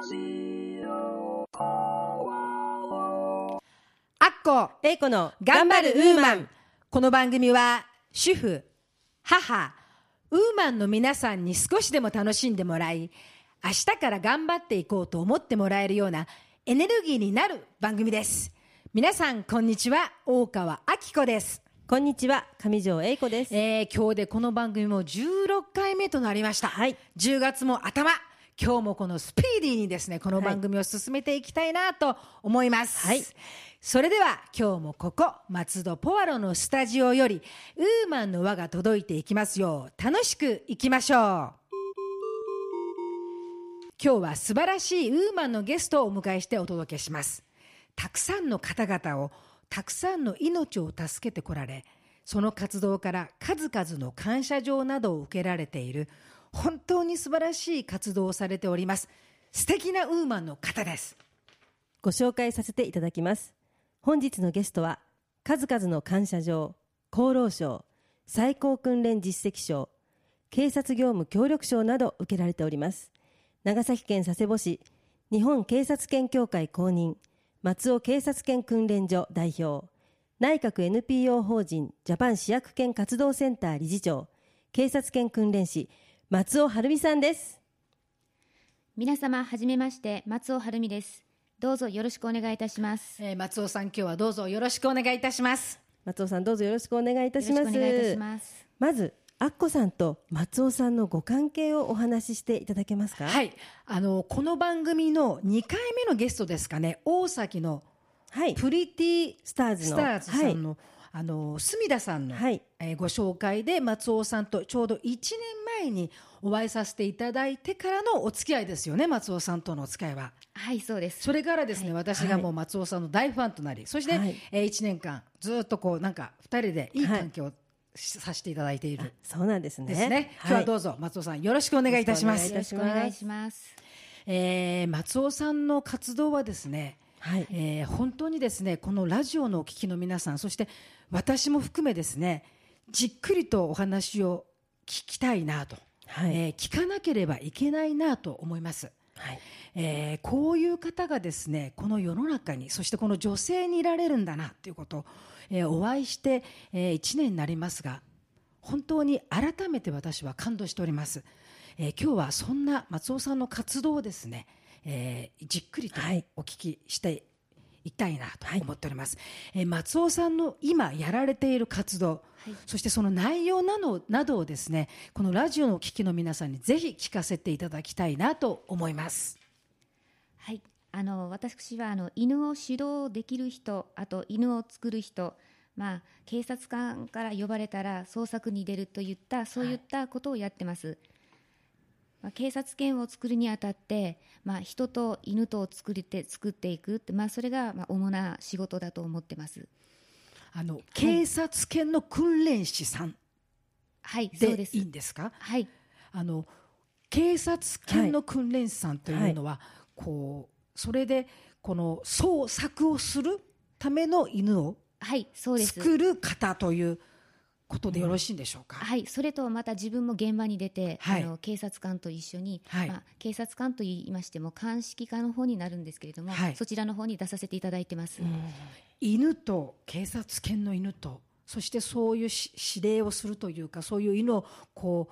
アッコ英子の頑張るウーマン。この番組は主婦母ウーマンの皆さんに少しでも楽しんでもらい明日から頑張っていこうと思ってもらえるようなエネルギーになる番組です。皆さんこんにちは。大川明子です。こんにちは。上条英子です、えー今日でこの番組も16回目となりました、はい。10月も頭今日もこのスピーディーにですねこの番組を進めていきたいなと思います、はい。それでは今日もここ松戸ポワロのスタジオよりウーマンの輪が届いていきますよう。楽しくいきましょう。今日は素晴らしいウーマンのゲストをお迎えしてお届けします。たくさんの方々をたくさんの命を助けてこられその活動から数々の感謝状などを受けられている本当に素晴らしい活動をされております。素敵なウーマンの方です。ご紹介させていただきます。本日のゲストは数々の感謝状厚労省最高訓練実績賞警察業務協力賞など受けられております。長崎県佐世保市日本警察犬協会公認松尾警察犬訓練所代表内閣 NPO 法人ジャパン市役犬活動センター理事長警察犬訓練士松尾晴美さんです。皆様はじめまして松尾晴美です。どうぞよろしくお願いいたします。えー松尾さん今日はどうぞよろしくお願いいたします。松尾さんどうぞよろしくお願いいたします。よろしくお願いいたします。まずアッコさんと松尾さんのご関係をお話ししていただけますか？はい。あのこの番組の2回目のゲストですかね。大崎のはい。プリティスターズの。スターズさんの、あの隅田さんの、はい。えーご紹介で松尾さんとちょうど1年前にお会いさせていただいてからのお付き合いですよね松尾さんとのお付き合いは。はいそうです。それからですね、はい。私がもう松尾さんの大ファンとなりそして、はい。えー1年間ずっとこうなんか2人でいい関係をしさせていただいている。そうなんですね。ですね。今日はどうぞ松尾さんよろしくお願いいたします。よろしよろしくお願いします。えー松尾さんの活動はですねはい。えー本当にですねこのラジオのお聞きの皆さんそして私も含めですねじっくりとお話を聞きたいなと、はい。えー聞かなければいけないなと思います、はい。えーこういう方がですねこの世の中にそしてこの女性にいられるんだなということを、えーお会いして、え1年になりますが本当に改めて私は感動しております、えー今日はそんな松尾さんの活動をですね、えーじっくりとはい。お聞きしていきたいなと思っております、えー松尾さんの今やられている活動、はい。そしてその内容などなどをですねこのラジオのお聞きの皆さんにぜひ聞かせていただきたいなと思います。はい。あの私はあの犬を指導できる人あと犬を作る人まあ、警察官から呼ばれたら捜索に出るといったそういったことをやってます、まあ、警察犬を作るにあたって、まあ、人と犬とを作って作っていくって、まあ、それがまあ主な仕事だと思ってます。あの警察犬の訓練士さんはいそうでです。いいんですか？はい。あの警察犬の訓練士さんというのは、こうそれでこの捜索をするための犬をはいそうです。作る方ということでよろしいんでしょうか、はい、それとまた自分も現場に出て、はい。あの警察官と一緒に、はい。まあ、警察官と言いましても鑑識課の方になるんですけれども、はい。そちらの方に出させていただいてます、犬と警察犬の犬とそしてそういうし指令をするというかそういう犬をこ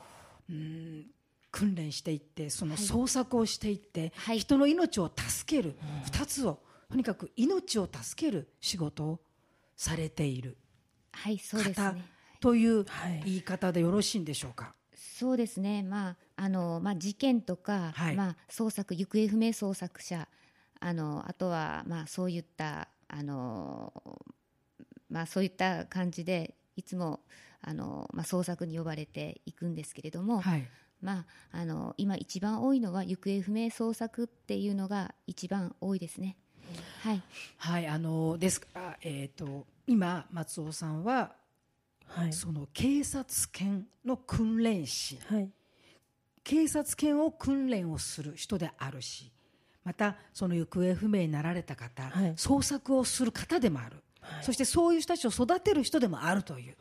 ううん訓練していってそのはい。捜索をしていって、はい。人の命を助ける、二つをとにかく命を助ける仕事をされている。はいそうです方ねというはい。言い方でよろしいんでしょうか？そうですね、まああのまあ、事件とか、はい。まあ、捜索行方不明捜索者あのあとは、まあ、そういったあの、まあ、そういった感じでいつもあの、まあ、捜索に呼ばれていくんですけれども、はい。まあ、あの今一番多いのは行方不明捜索っていうのが一番多いですね。はい、はい、あのですえー、と今松尾さんははい。その警察犬の訓練士。はい。警察犬を訓練をする人であるしまたその行方不明になられた方、はい。捜索をする方でもある、そしてそういう人たちを育てる人でもあるという、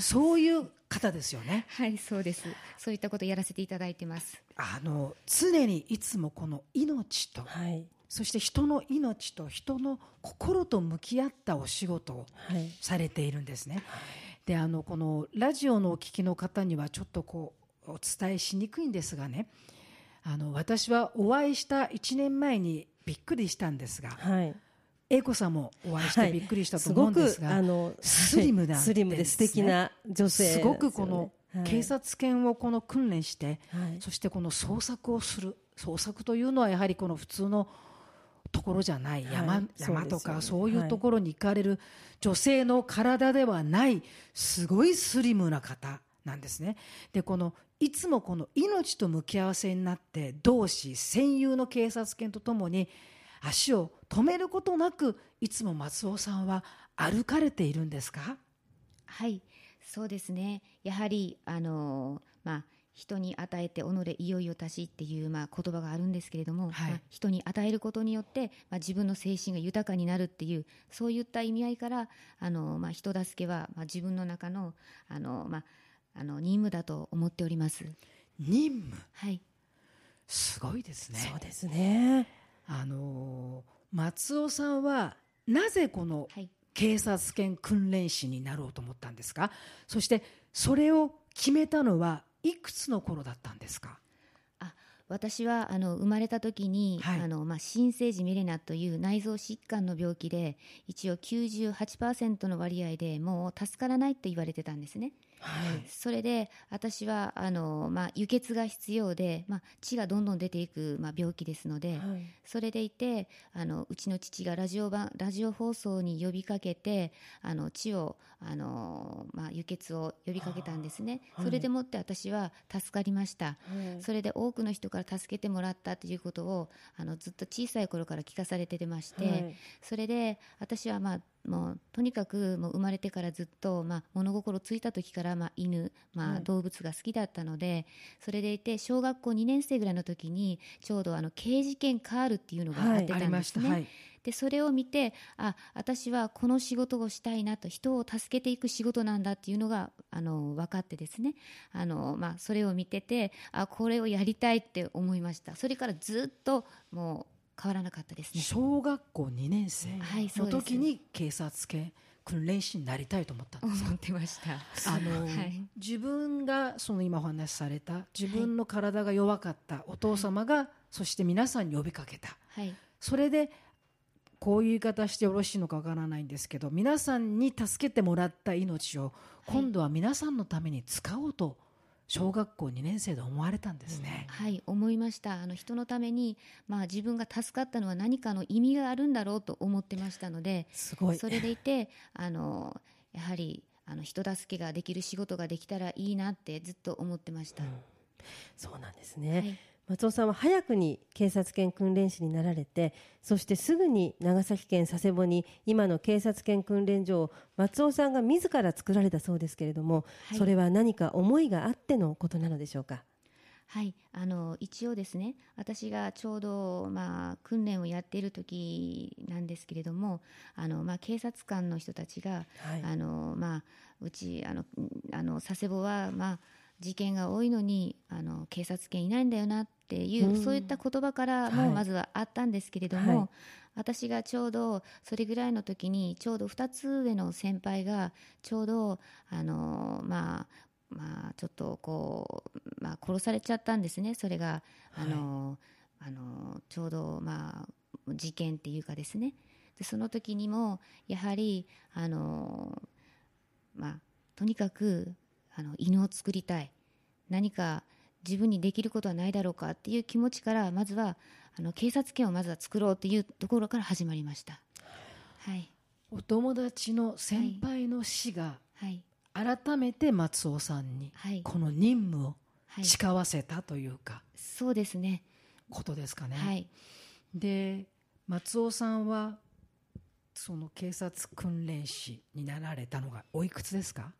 そういう方ですよね。はい、そうです。そういったことをやらせていただいてます。あの常にいつもこの命と、はい。そして人の命と人の心と向き合ったお仕事をはい。されているんですね。であのこのラジオのお聞きの方にはちょっとこうお伝えしにくいんですがね。あの私はお会いした1年前にびっくりしたんですがはい。英子さんもお会いしてびっくりしたと思うんですが、あのスリムなはい。スリムで素敵な女性すごくこの警察犬をこの訓練して、はい。そしてこの捜索をする。捜索というのはやはりこの普通のところじゃない。山,、はい。山とかそそういうところに行かれる女性の体ではないすごいスリムな方なんですね。でこのいつもこの命と向き合わせになって同志戦友の警察犬とともに足を止めることなくいつも松尾さんは歩かれているんですか？はい、そうですね。やはりあのまあ人に与えて己いよいよ足しっていうまあ言葉があるんですけれども、はい。まあ、人に与えることによってまあ自分の精神が豊かになるっていうそういった意味合いからあのまあ人助けはまあ自分の中のあのまああの任務だと思っております。任務？はい、すごいですね。そうですね。あのー松尾さんはなぜこのはい、警察犬訓練士になろうと思ったんですか？そしてそれを決めたのはいくつの頃だったんですか？あ私はあの生まれた時に、はいあのまあ、新生児メレナという内臓疾患の病気で一応98%の割合でもう助からないと言われてたんですね。はい。それで私はあの、まあ、輸血が必要で、まあ、血がどんどん出ていく、まあ、病気ですので、はい。それでいてあのうちの父がラジオ版ラジオ放送に呼びかけてあの血をあの、まあ、輸血を呼びかけたんですね、はい。それでもって私は助かりました。はい。それで多くの人から助けてもらったということをあのずっと小さい頃から聞かされてまして、はい。それで私は、まあ、もうとにかくもう生まれてからずっと、まあ、物心ついた時から、まあ、犬、まあ、はい。動物が好きだったので、それでいて小学校2年生ぐらいの時にちょうどあの刑事件カールっていうのがあってたんですね。はい。でそれを見てあ私はこの仕事をしたいなと人を助けていく仕事なんだっていうのがあの分かってですね。あの、まあ、それを見ててあこれをやりたいって思いました。それからずっともう変わらなかったですね。小学校2年生の時に警察犬訓練士になりたいと思ったんです。か思ってました。あの、はい。自分がその今お話しされた自分の体が弱かったお父様が、そして皆さんに呼びかけた。はい。それでこういう言い方してよろしいのかわからないんですけど皆さんに助けてもらった命を今度は皆さんのために使おうと小学校2年生で思われたんですね。はい思いました。あの人のために、まあ、自分が助かったのは何かの意味があるんだろうと思ってましたのですごい。それでいてあのやはりあの人助けができる仕事ができたらいいなってずっと思ってました、そうなんですね、はい松尾さんは早くに警察犬訓練士になられてそしてすぐに長崎県佐世保に今の警察犬訓練所を松尾さんが自ら作られたそうですけれども、はい。それは何か思いがあってのことなのでしょうか？はい、あの一応ですね私がちょうど、まあ、訓練をやっている時なんですけれどもあの、まあ、警察官の人たちが、はい。あのまあ、うちあのあの佐世保は、まあ、事件が多いのにあの警察犬いないんだよなっていう、うん。そういった言葉からはい。もまずはあったんですけれども、はい。私がちょうどそれぐらいの時にちょうど2つ上の先輩がちょうどあのまあまあちょっとこう、まあ、殺されちゃったんですね。それがあの、あのちょうどまあ事件っていうかですね。でその時にもやはりあのまあとにかくあの犬を作りたい。何か自分にできることはないだろうかっていう気持ちからまずはあの警察犬をまずは作ろうっていうところから始まりました。はい。お友達の先輩の死がはい。改めて松尾さんにはい。この任務をはい。誓わせたというかそうですね。ことですかね。はい。で松尾さんはその警察訓練士になられたのがおいくつですか？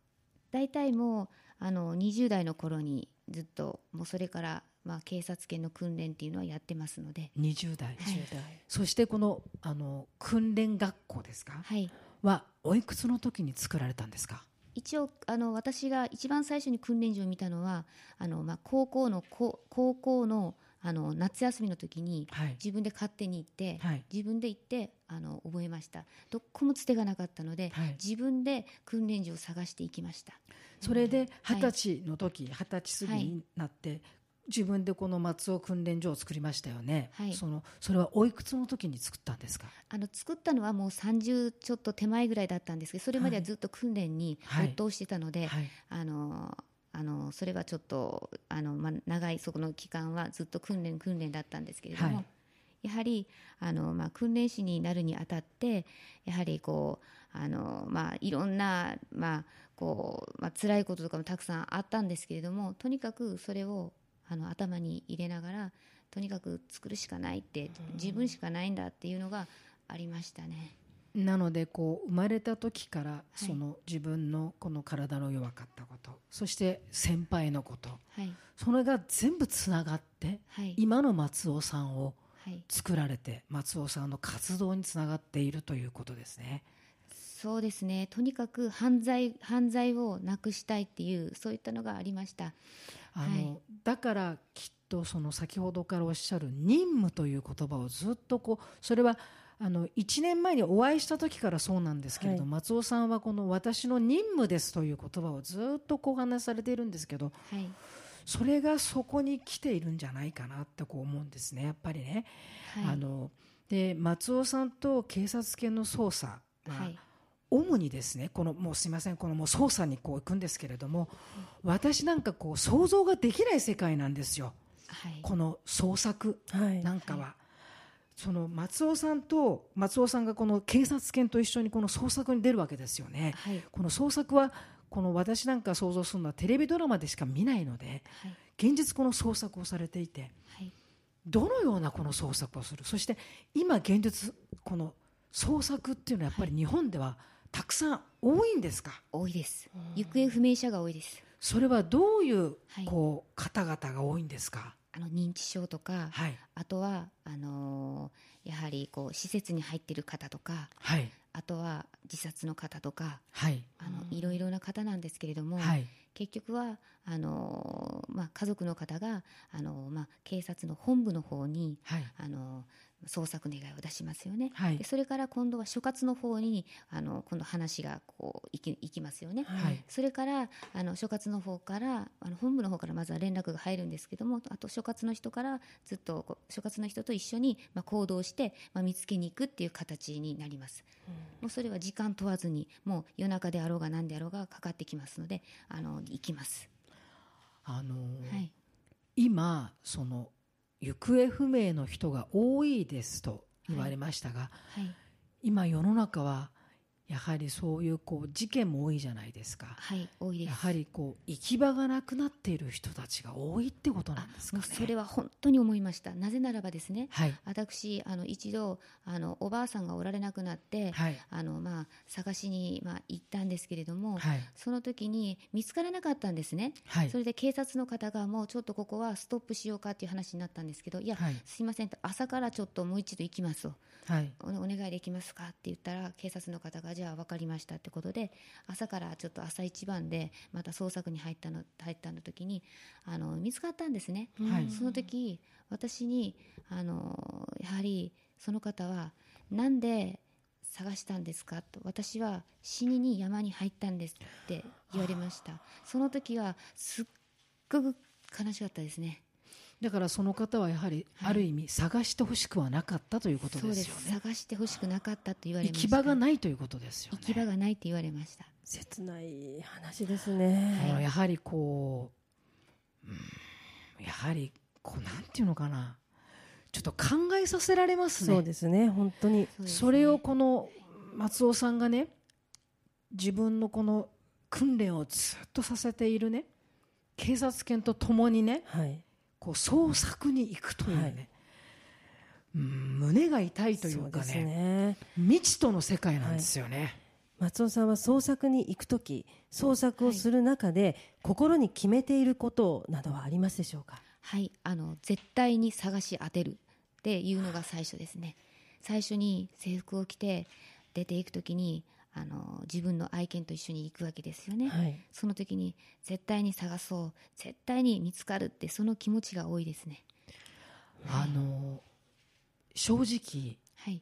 大体もうあの20代の頃にずっともうそれから、まあ、警察犬の訓練っていうのはやってますので、20代、はい。10代そしてこのあの訓練学校ですか？はい、はおいくつの時に作られたんですか？一応あの私が一番最初に訓練所を見たのはあの、まあ、高校の高高校のあの夏休みの時にはい。自分で勝手に行って、はい。自分で行ってあの覚えました。どこもつてがなかったので、はい。自分で訓練所を探していきました。それではい二十歳の時二十歳過ぎになって、自分でこの松尾訓練所を作りましたよね、はい。そのそれはおいくつの時に作ったんですか？あの作ったのはもう30ちょっと手前ぐらいだったんですけどそれまではずっと訓練にはい。没頭してたので、はい。あのあのそれはちょっとあの、まあ、長いそこの期間はずっと訓練訓練だったんですけれども、はいやはりあの、まあ、訓練士になるにあたってやはりこうあの、まあ、いろんな、まあこうまあ辛いこととかもたくさんあったんですけれどもとにかくそれをあの頭に入れながらとにかく作るしかないって自分しかないんだっていうのがありましたね。なのでこう生まれた時からい。その自分のこの体の弱かったこと、そして先輩のことはい。それが全部つながってはい。今の松尾さんをはい作られて松尾さんの活動につながっているということですね。そうですね。とにかく犯罪犯罪をなくしたいっていうそういったのがありました。あのはい。だからきっとその先ほどからおっしゃる任務という言葉をずっとこうそれはあの1年前にお会いした時からそうなんですけれど、はい。松尾さんはこの私の任務ですという言葉をずっとこうお話しされているんですけどはいそれがそこに来ているんじゃないかなってこう思うんですね。やっぱりね。はい。あので松尾さんと警察犬の捜査は、はい。主にですねこのもうすみませんこのもう捜査にこう行くんですけれども私なんかこう想像ができない世界なんですよ。はい。この創作はい。なんかは。その松尾さんと松尾さんがこの警察犬と一緒にこの創作に出るわけですよね。はい。この創作はこの私なんか想像するのはテレビドラマでしか見ないのではい。現実この創作をされていてはい。どのようなこの創作をする？そして今現実この創作っていうのはやっぱり日本ではたくさん多いんですか？多いです。行方不明者が多いです。それはどういうはい。こう方々が多いんですか？あの認知症とかはい。あとはあのーやはりこう施設に入っている方とかはいあとは自殺の方とかはい。あのいろいろな方なんですけれども、はい。結局はあのーまあ、家族の方があのーまあ、警察の本部の方にはい。あの捜索願いを出しますよね、はい。でそれから今度は所轄の方にあの今度話がこう行き行きますよね、はい。それからあの所轄の方からあの本部の方からまずは連絡が入るんですけどもあと所轄の人からずっと所轄の人と一緒に、まあ、行動して、まあ、見つけに行くっていう形になります、もうそれは時間問わずにもう夜中であろうが何であろうがかかってきますのであの行きます、あのーはい。今その行方不明の人が多いですと言われましたが、はい。今世の中はやはりそういうこう事件も多いじゃないですか。はい多いです。やはりこう行き場がなくなっている人たちが多いってことなんですかね。それは本当に思いました。なぜならばですねはい。私あの一度あのおばあさんがおられなくなって、はい。あのまあ、探しに、まあ、行ったんですけれども、はい。その時に見つからなかったんですね、はい。それで警察の方がもうちょっとここはストップしようかっていう話になったんですけどいや、はい。すいませんと朝からちょっともう一度行きますとはい。おお願いできますか？って言ったら警察の方がじゃあ分かりましたってことで朝からちょっと朝一番でまた捜索に入ったの入ったの時にあの見つかったんですね、はい。その時私にあのやはりその方はなんで探したんですか？と私は死にに山に入ったんですって言われました。その時はすっごく悲しかったですねだからその方はやはりはい。ある意味探してほしくはなかったということそうです。よね探してほしくなかったと言われ行ました。き場がないということですよね。行き場がないって言われました。切ない話ですね、あのやはりこう、うん、やはりこうなんていうのかな。ちょっと考えさせられますね。そうですね本当に。それをこの松尾さんがね自分のこの訓練をずっとさせているね警察犬と共にねはいこう捜索に行くというね、はい。うん胸が痛いといそうかねね。未知との世界なんですよね、松尾さんは捜索に行くとき捜索をする中で、心に決めていることなどはありますでしょうか？はい、あの絶対に探し当てるっていうのが最初ですね。最初に制服を着て出ていくときにあの自分の愛犬と一緒に行くわけですよね、はい。その時に絶対に探そう。絶対に見つかるってその気持ちが多いですね。あの正直はい。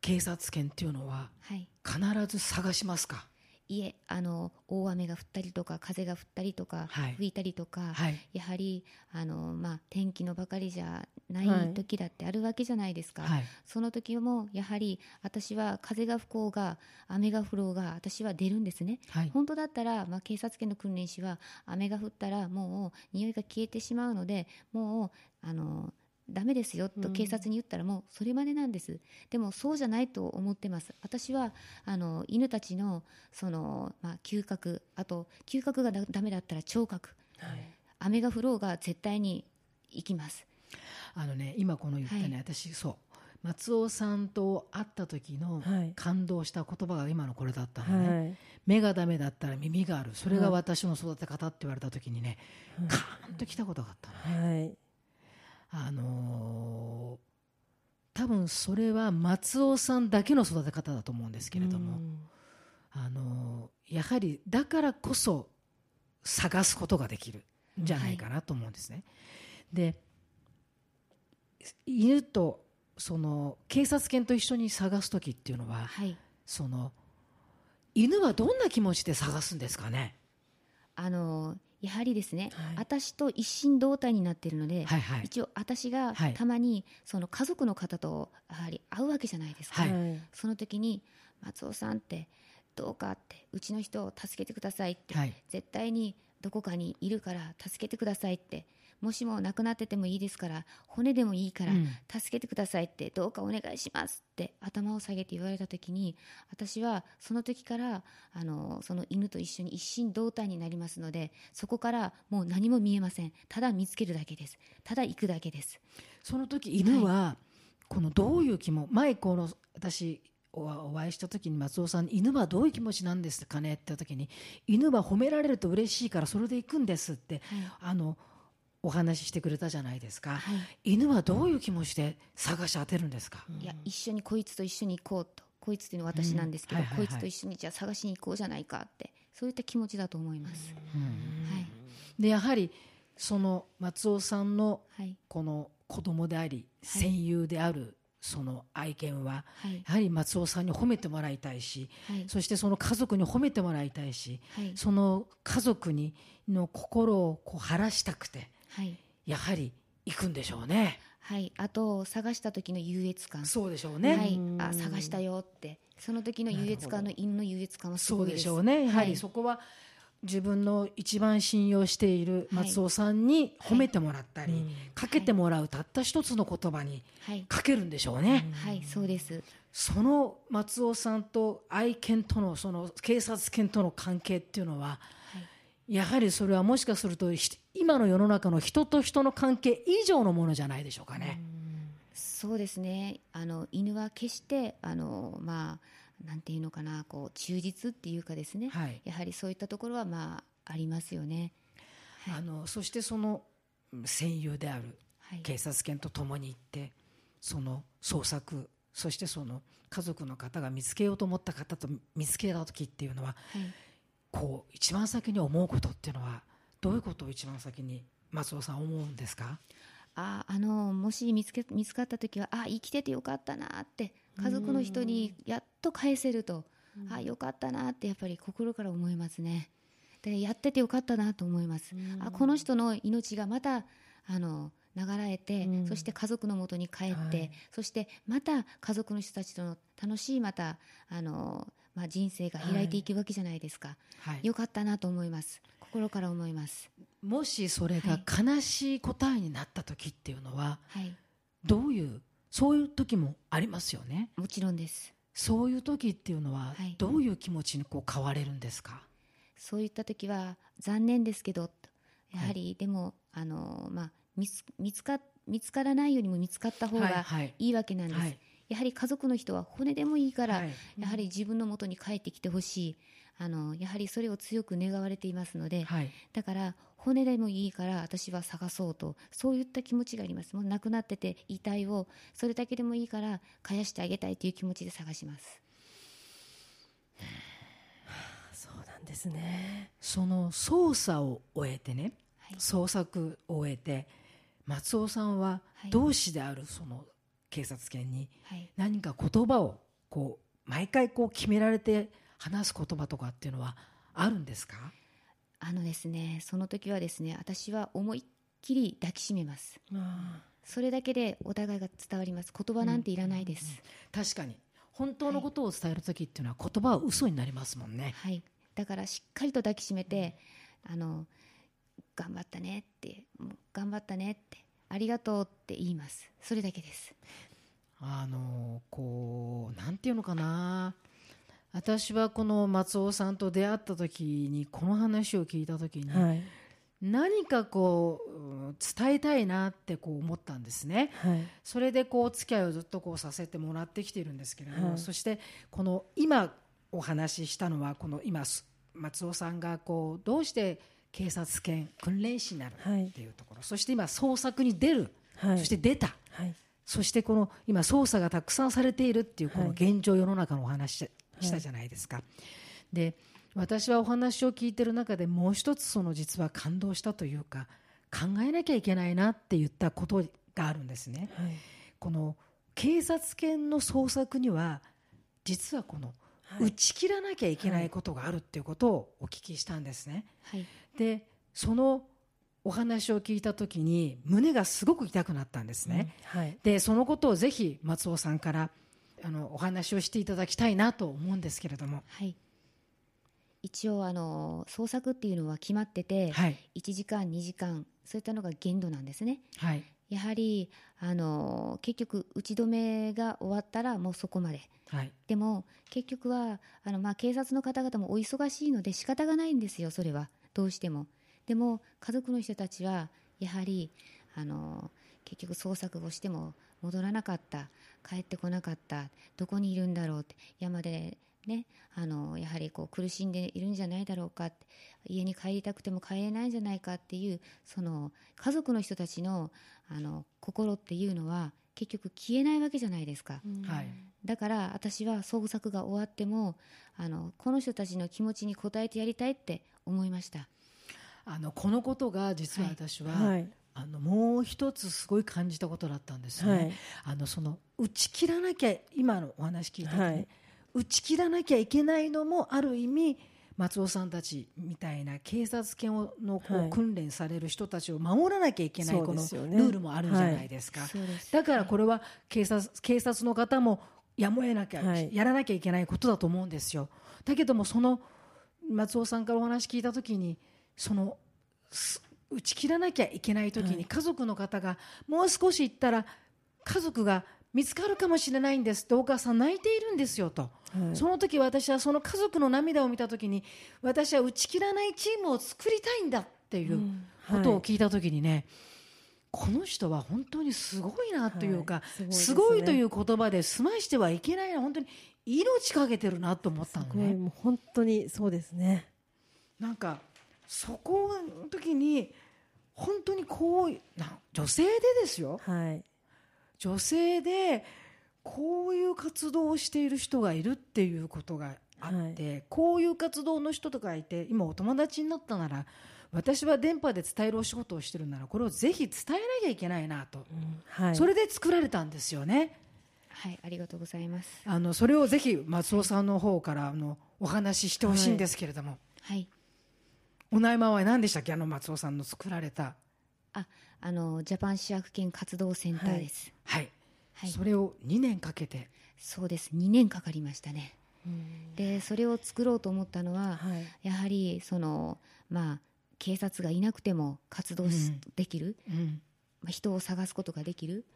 警察犬っていうのははい。必ず探しますか？いえあの大雨が降ったりとか風が降ったりとか、はい。吹いたりとか、はい。やはりあの、まあ、天気のばかりじゃなはいい。時だってあるわけじゃないですか、はい。その時もやはり私は風が吹こうが雨が降ろうが私は出るんですね。はい。本当だったら、まあ、警察犬の訓練士は雨が降ったらもう匂いが消えてしまうのでもうあのダメですよと警察に言ったらもうそれまでなんです、でもそうじゃないと思ってます。私はあの犬たちのその、まあ、嗅覚あと嗅覚がだダメだったら聴覚。雨が降ろうが絶対に行きます。あのね今この言ったね、はい。私そう。松尾さんと会った時のはい。感動した言葉が今のこれだったのね、はい。目がダメだったら耳がある。それが私の育て方って言われた時にね、はい。カーンときたことがあったのね、はいあのー多分それは松尾さんだけの育て方だと思うんですけれども、うん。あのーやはりだからこそ探すことができるんじゃないかなと思うんですね。で犬とその警察犬と一緒に探す時っていうのははい。その犬はどんな気持ちで探すんですかね？あのやはりですね、はい。私と一心同体になっているので、はいはい。一応私がはい。たまにその家族の方とやはり会うわけじゃないですか、はい。はいその時に松尾さんってどうかってうちの人を助けてくださいって、はい。絶対にどこかにいるから助けてくださいってもしも亡くなっててもいいですから骨でもいいからうん。助けてくださいってどうかお願いしますって頭を下げて言われた時に私はその時からあのその犬と一緒に一心同体になりますのでそこからもう何も見えません。ただ見つけるだけです。ただ行くだけです。その時犬はこのどういう気も前この私おお会いした時に松尾さんに犬はどういう気持ちなんですかねって言った時に犬は褒められると嬉しいからそれで行くんですって、あのお話ししてくれたじゃないですか、はい。犬はどういう気持ちで探し当てるんですか、いや一緒にこいつと一緒に行こうと。こいつっていうのは私なんですけど、うん。はいはいはい。こいつと一緒にじゃあ探しに行こうじゃないかってそういった気持ちだと思います、はい。でやはりその松尾さんのはい。この子供であり戦友であるその愛犬ははい。やはり松尾さんに褒めてもらいたいしはい。そしてその家族に褒めてもらいたいしはい。その家族にの心をこう晴らしたくてはいやはり行くんでしょうね。はい。あと探した時の優越感。そうでしょうね。はい。あ探したよって。その時の優越感の犬の優越感はすそうごいでですしょうね。やははいりそこは自分の一番信用している松尾さんに褒めてもらったり、かけてもらうたった一つの言葉にはい。かけるんでしょうね。はい。そうです。その松尾さんと愛犬とのその警察犬との関係っていうのは、やはりそれはもしかするとひ今の世の中の人と人の関係以上のものじゃないでしょうかね。そうですね。あの犬は決してあのまあなんていうのかなこう忠実っていうかですね、はい。やはりそういったところはまあありますよね。あのそしてそのうん戦友であるはい。警察犬と共に行ってその捜索そしてその家族の方が見つけようと思った方と見つけた時っていうのははい。こう一番先に思うことっていうのはどういうことを一番先に松尾さん思うんですか？ああのもし見つけ見つかった時はあ生きててよかったなって家族の人にやっと返せるとあよかったなってやっぱり心から思いますね。でやっててよかったなと思います。あこの人の命がまたあの流れて、うん。そして家族のもとに帰って、はい。そしてまた家族の人たちとの楽しいまたあの、まあ、人生が開いていくわけじゃないですか、はい。よかったなと思います心から思います。もしそれが悲しい答えになった時っていうのははい。どういうそういう時もありますよね。もちろんです。そういう時っていうのははい。どういう気持ちにこう変われるんですか、そういった時は残念ですけどやはり、でもあの、まあ、見つ見つか見つからないよりも見つかった方がはいはい。いいわけなんです、はい。やはり家族の人は骨でもいいから、はい。やはり自分の元に帰ってきてほしいあのやはりそれを強く願われていますので、はい。だから骨でもいいから私は探そうとそういった気持ちがあります。もう亡くなってて遺体をそれだけでもいいから返してあげたいという気持ちで探します。そうなんですねその捜査を終えてね、はい。捜索を終えて松尾さんははい。同志であるその警察犬にはい。何か言葉をこう毎回こう決められて話す言葉とかっていうのはあるんですか？あのですねその時はですね私は思いっきり抱きしめます。あそれだけでお互いが伝わります。言葉なんていらないです、確かに。本当のことを伝える時っていうのは言葉は嘘になりますもんね、はい。だからしっかりと抱きしめて、あの頑張ったねって頑張ったねってありがとうって言います。それだけです。あのこうなんていうのかな私はこの松尾さんと出会った時にこの話を聞いた時に、はい。何かこううん伝えたいなってこう思ったんですね。はい。それでこうお付き合いをずっとこうさせてもらってきているんですけれども、はい。そしてこの今お話ししたのはこの今す松尾さんがこうどうして警察犬訓練士になるはいっていうところ、そして今捜索に出る、はい。そして出た。はい。そしてこの今捜査がたくさんされているっていうこのはい。現状世の中のお話したじゃないですか。で私はお話を聞いてる中でもう一つその実は感動したというか考えなきゃいけないなって言ったことがあるんですね。はいこの警察犬の捜索には実はこのはい打ち切らなきゃいけないことがあるっていうことをお聞きしたんですね。はいでそのお話を聞いた時に胸がすごく痛くなったんですね。はいでそのことをぜひ松尾さんからあのお話をしていただきたいなと思うんですけれども。はい。一応あの捜索っていうのは決まってて、はい。1時間2時間そういったのが限度なんですね。はい。やはりあの結局打ち止めが終わったらもうそこまで。はい。でも結局はあの、まあ、警察の方々もお忙しいので仕方がないんですよそれは。どうしても。でも家族の人たちはやはりあの結局捜索をしても戻らなかった帰ってこなかったどこにいるんだろうって山でねあのやはりこう苦しんでいるんじゃないだろうかって家に帰りたくても帰れないんじゃないかっていうその家族の人たちのあの心っていうのは結局消えないわけじゃないですか。はい。だから私は捜索が終わってもあのこの人たちの気持ちに応えてやりたいって思いました。あのこのことが実は私は、はいあのもう一つすごい感じたことだったんですよね。はい。あのその打ち切らなきゃ今のお話聞いててね、はい。打ち切らなきゃいけないのもある意味松尾さんたちみたいな警察犬をのこう、はい。訓練される人たちを守らなきゃいけないこのルールもあるんじゃないですか。そうですだからこれは警察警察の方もやむを得なきゃ、はい。やらなきゃいけないことだと思うんですよ。だけどもその松尾さんからお話聞いたときにそのす打ち切らなきゃいけないときはい。に家族の方がもう少し行ったら家族が見つかるかもしれないんです。ってお母さん泣いているんですよと。はい。その時私はその家族の涙を見た時に私は打ち切らないチームを作りたいんだっていううん。ことを聞いた時にね、この人は本当にすごいなというか、はい。すごね。すごいという言葉で済ましてはいけないな本当に命かけてるなと思ったのね。もう本当にそうですね。なんかそこの時に本当にこうな女性でですよ。はい。女性でこういう活動をしている人がいるっていうことがあって、こういう活動の人とかいて今お友達になったなら私は電波で伝えるお仕事をしてるならこれをぜひ伝えなきゃいけないなと、うん。はい。それで作られたんですよね。はいありがとうございます。あのそれをぜひ松尾さんの方からあのお話ししてほしいんですけれども、はいお名前は何でしたっけ？あの松尾さんの作られた。ああのジャパン市役犬活動センターです。はい、はい、それを2年かけて。そうです。2年かかりましたね。うん。でそれを作ろうと思ったのははい。やはりそのまあ警察がいなくても活動しうん。できる、うん。まあ、人を探すことができる。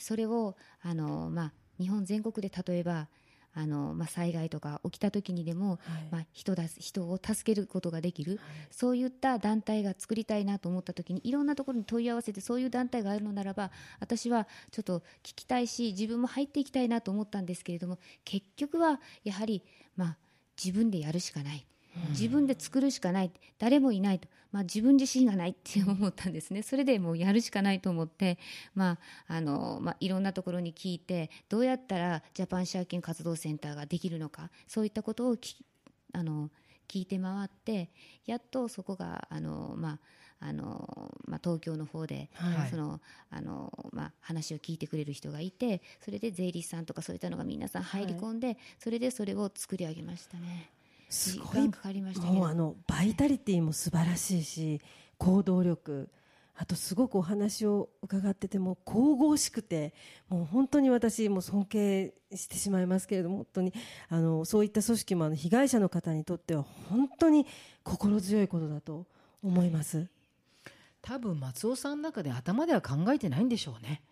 それをあの、まあ、日本全国で例えばあの、まあ、災害とか起きた時にでも、はい。まあ、人だ人を助けることができる、そういった団体が作りたいなと思った時にいろんなところに問い合わせてそういう団体があるのならば私はちょっと聞きたいし自分も入っていきたいなと思ったんですけれども結局はやはり、まあ、自分でやるしかない自分で作るしかない。誰もいないと、まあ、自分自身がないって思ったんですね。それでもうやるしかないと思って、まああのまあ、いろんなところに聞いてどうやったらジャパンシャーケン活動センターができるのか。そういったことをきあの聞いて回ってやっとそこがあの、まああのまあ、東京の方で、はい、そのあのまあ、話を聞いてくれる人がいてそれで税理士さんとかそういったのが皆さん入り込んで、はい、それでそれを作り上げましたね。すごいかかりましたもうあのバイタリティも素晴らしいし行動力あとすごくお話を伺ってても神々しくてもう本当に私も尊敬してしまいますけれども本当にあのそういった組織もあの被害者の方にとっては本当に心強いことだと思います。多分松尾さんの中で頭では考えてないんでしょうね。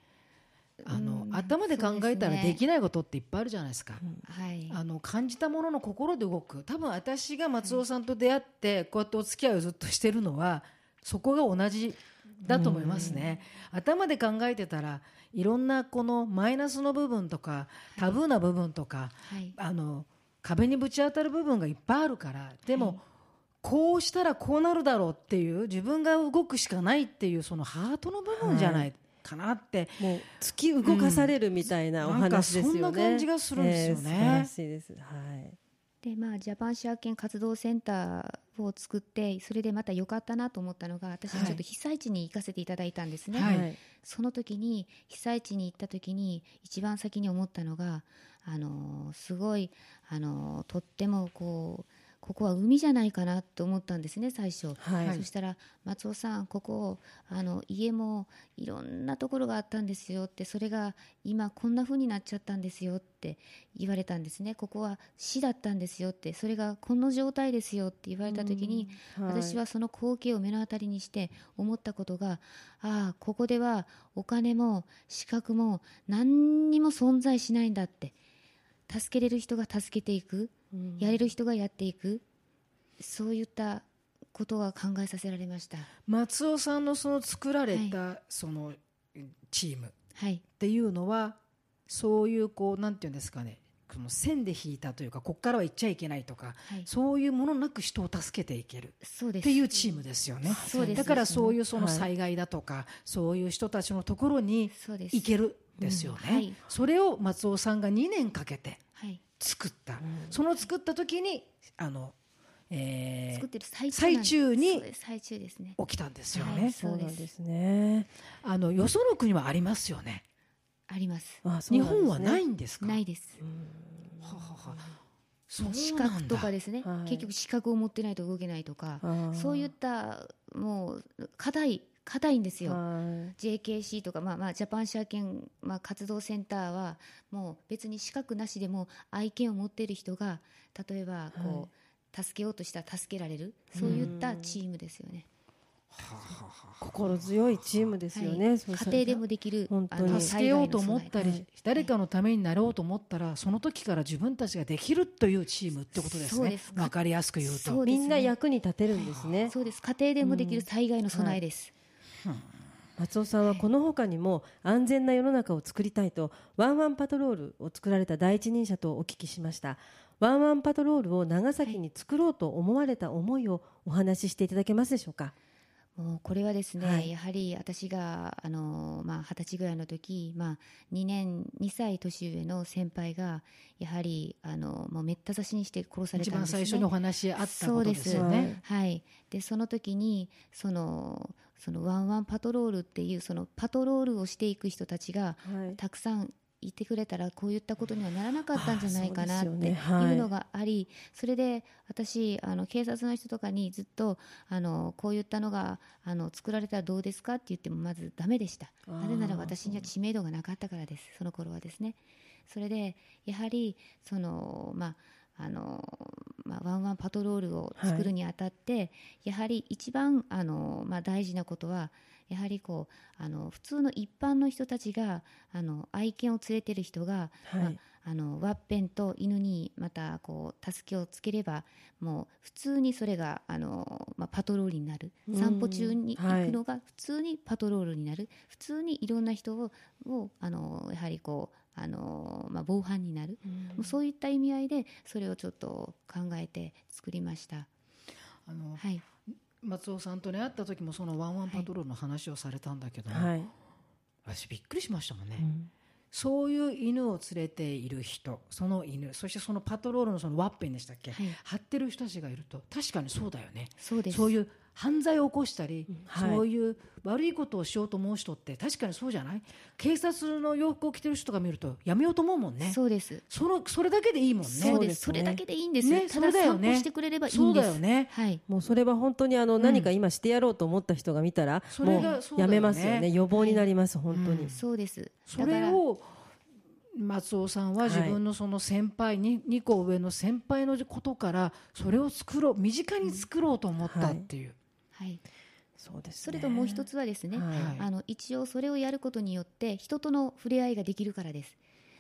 あの、うん、頭で考えたらできないことっていっぱいあるじゃないですか、はい、あの感じたものの心で動く。多分私が松尾さんと出会ってこうやってお付き合いをずっとしてるのはそこが同じだと思いますね、うん、頭で考えてたらいろんなこのマイナスの部分とかタブーな部分とか、はい、あの壁にぶち当たる部分がいっぱいあるからでも、はい、こうしたらこうなるだろうっていう自分が動くしかないっていうそのハートの部分じゃない、かなってもう突き動かされるみたいなお話ですよね、うん、そんな感じがするんですよね、えー、素晴らしいです。はい。でまあ、ジャパンシェア犬活動センターを作ってそれでまた良かったなと思ったのが私ちょっと被災地に行かせていただいたんですね、はい、その時に被災地に行った時に一番先に思ったのがあのすごいあのとってもこうここは海じゃないかなと思ったんですね最初、はい、そしたら松尾さんここあの家もいろんなところがあったんですよってそれが今こんな風になっちゃったんですよって言われたんですね。ここは死だったんですよってそれがこの状態ですよって言われた時に、はい、私はその光景を目の当たりにして思ったことがああここではお金も資格も何にも存在しないんだって。助けれる人が助けていくやれる人がやっていく。そういったことは考えさせられました。松尾さんのその作られたそのチーム。っていうのは、そういうこうなんていうんですかね。その線で引いたというかここからは行っちゃいけないとか、はい、そういうものなく人を助けていける。っていうチームですよね。だからそういうその災害だとか、はい、そういう人たちのところに行けるですよね、うん。はい、それを松尾さんが2年かけて作った、うん、その作った時にあの、えー、作ってる最中中に最中ですね。起きたんですよね、はい、そうなんです。ねあのよその国はありますよね。あります。あす、ね、日本はないんですか？ないです。ははは。資格とかですね、はい、結局資格を持ってないと動けないとかそういったもう課題硬いんですよ、JKC とか、まあまあ、ジャパンシャー券、まあ、活動センターはもう別に資格なしでも愛犬を持っている人が例えばこう、はい、助けようとしたら助けられるそういったチームですよね。心強いチームですよね、はい、家庭でもできる本当に。助けようと思ったり、はい、誰かのためになろうと思ったらその時から自分たちができるというチームってことですね。わかりやすく言うと、ね、みんな役に立てるんですね。そうです。家庭でもできる災害の備えです、松尾さんはこの他にも安全な世の中を作りたいとワンワンパトロールを作られた第一人者とお聞きしました。ワンワンパトロールを長崎に作ろうと思われた思いをお話ししていただけますでしょうか？もうこれはですね、はい、やはり私があの、まあ、20歳ぐらいの時、まあ、2年2歳年上の先輩がやはりあのもうめった刺しにして殺されたんです、ね、一番最初にお話あったことですよね。はい、でその時にそのそのワンワンパトロールっていうそのパトロールをしていく人たちがたくさんいてくれたらこういったことにはならなかったんじゃないかなってい。うのがありそれで私あの警察の人とかにずっとあのこういったのがあの作られたらどうですかって言ってもまずダメでした。なぜなら私には知名度がなかったからです。その頃はですね。それでやはりそのまああのまあ、ワンワンパトロールを作るにあたって、はい、やはり一番あの、まあ、大事なことはやはりこうあの普通の一般の人たちがあの愛犬を連れてる人が、はい、まあ、あのワッペンと犬にまたこう助けをつければもう普通にそれがあの、まあ、パトロールになる。散歩中に行くのが普通にパトロールになる、はい、普通にいろんな人ををあのやはりこうあのまあ、防犯になる、もうそういった意味合いでそれをちょっと考えて作りました。あのはい、松尾さんとね会った時もそのワンワンパトロールの話をされたんだけど、はい、私びっくりしましたもんね、うんそういう犬を連れている人その犬そしてそのパトロールのそのワッペンでしたっけ、はい。貼ってる人たちがいると。確かにそうだよね。そうです。そういう犯罪を起こしたり、はい。そういう悪いことをしようと思う人って確かにそうじゃない？警察の洋服を着てる人が見るとやめようと思うもんね。そうです。そのそれだけでいいもんね。そうです。そうですね。それだけでいいんです、ねただそうだよね。散歩してくれればいいそうんです。だよね。はい。もうそれは本当にあの何か今してやろうと思った人が見たら、それもうやめますよね。予防になります、本当に、うん。そうです。それを松尾さんは自分のその先輩に2個上の先輩のことからそれを作ろう身近に作ろうと思ったっていう、はいそうですねそれともう一つはですね、はいあの一応それをやることによって人との触れ合いができるからです。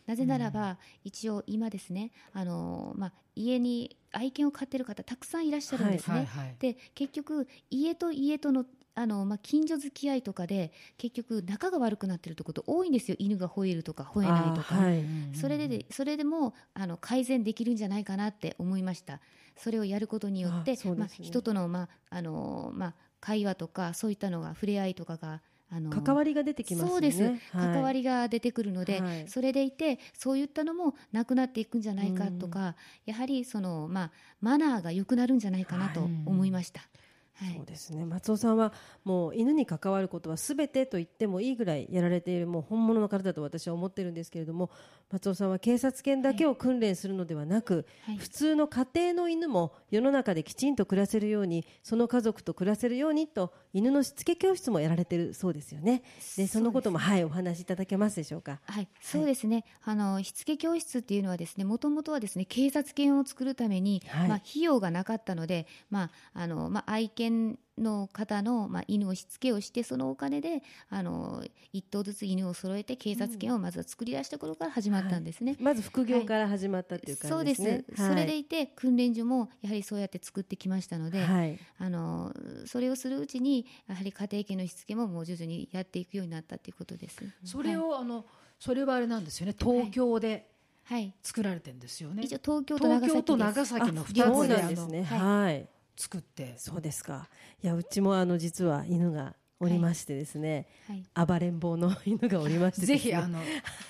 なぜならば、一応今ですねあの、まあ、家に愛犬を飼ってる方たくさんいらっしゃるんですね。はいはいで結局家と家とのあの、まあ、近所付き合いとかで結局仲が悪くなってるってこと多いんですよ犬が吠えるとか吠えないとか。はいそれででそれでもあの改善できるんじゃないかなって思いました。それをやることによって、ね。まあ、人との、まああのまあ、会話とかそういったのが触れ合いとかがあの関わりが出てきますよね。そうです、はい。関わりが出てくるので、はい。それでいてそういったのもなくなっていくんじゃないかとか、やはりその、まあ、マナーが良くなるんじゃないかなと思いました。はいそうですね。松尾さんはもう犬に関わることはすべてと言ってもいいぐらいやられているもう本物の方だと私は思ってるんですけれども松尾さんは警察犬だけを訓練するのではなく、はい。普通の家庭の犬も世の中できちんと暮らせるようにその家族と暮らせるようにと犬のしつけ教室もやられてるそうですよね。でそのことも、はい、お話しいただけますでしょうか？はい、そうですね。あのしつけ教室っていうのはですね、もともとはですね、警察犬を作るために、はい。まあ費用がなかったので、まああのまあ愛犬の方のまあ犬をしつけをしてそのお金であの一頭ずつ犬を揃えて警察犬をまずは作り出した頃から始まったんですね。まず副業から始まったっていうそうです感じです。ね、それでいて訓練所もやはりそうやって作ってきましたので、はい。あのそれをするうちにやはり家庭犬のしつけももう徐々にやっていくようになったということです。それを、あのそれはあれなんですよね。東京ではい、作られてるんですよね、一応東京と長崎です。東京と長崎のあそう2つであのなんですね。はい。はい作って。そうですか。いやうちもあの実は犬がおりましてですね、はい。暴れん坊の犬がおりましてね、ぜひあのは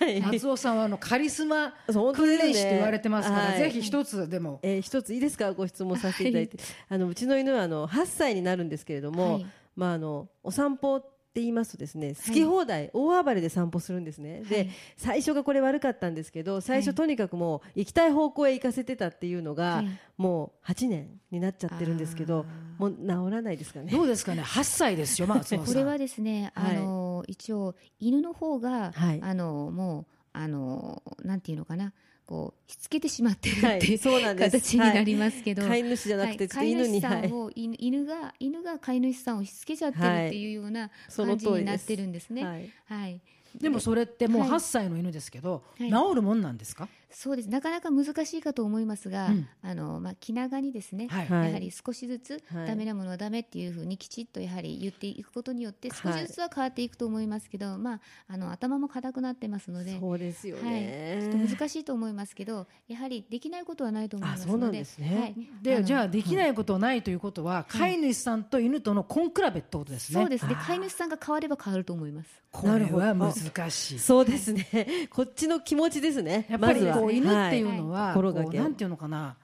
い。松尾さんはあのカリスマ訓練士と言われてますから、はい。ぜひ一つでも。えー一ついいですか？ご質問させていただいて、あのうちの犬はあの8歳になるんですけれども、はい。まああのお散歩って言いますとですね好き放題、大暴れで散歩するんですね、ではい。最初がこれ悪かったんですけど最初はいとにかくもう行きたい方向へ行かせてたっていうのが、はい。もう8年になっちゃってるんですけどもう治らないですかね。どうですかね？8歳ですよ松尾さん。これはですね、はい。あの一応犬の方が、はい。あのもうあのなんていうのかな？こうしつけてしまってるって、はいい、うそうなんです。形になりますけど、飼い主じゃなくて、飼い。はい主さんを、犬犬が犬が飼い主さんをしつけちゃってるっていうようなその感じになってるんですね。はい。はい、でもそれってもうはい。8歳の犬ですけど、はい。治るもんなんですか、そうです。なかなか難しいかと思いますが、うん。あのまあ、気長にですね、はい。はい。やはり少しずつ、はい。ダメなものはダメっていうふうにきちっとやはり言っていくことによってはい。少しずつは変わっていくと思いますけど、まあ、あの頭も硬くなってますので。そうですよはい、ね、ちょっと難しいと思いますけど、やはりできないことはないと思いますので、あそうなんですね。はい、でのじゃあできないことないということは、飼い主さんと犬との根比べってことですね。そうですね。飼い主さんが変われば変わると思います。これは難しい。そうですね、こっちの気持ちですね。やっぱりまずはこう犬っていうはのは、こうなんていうのかな。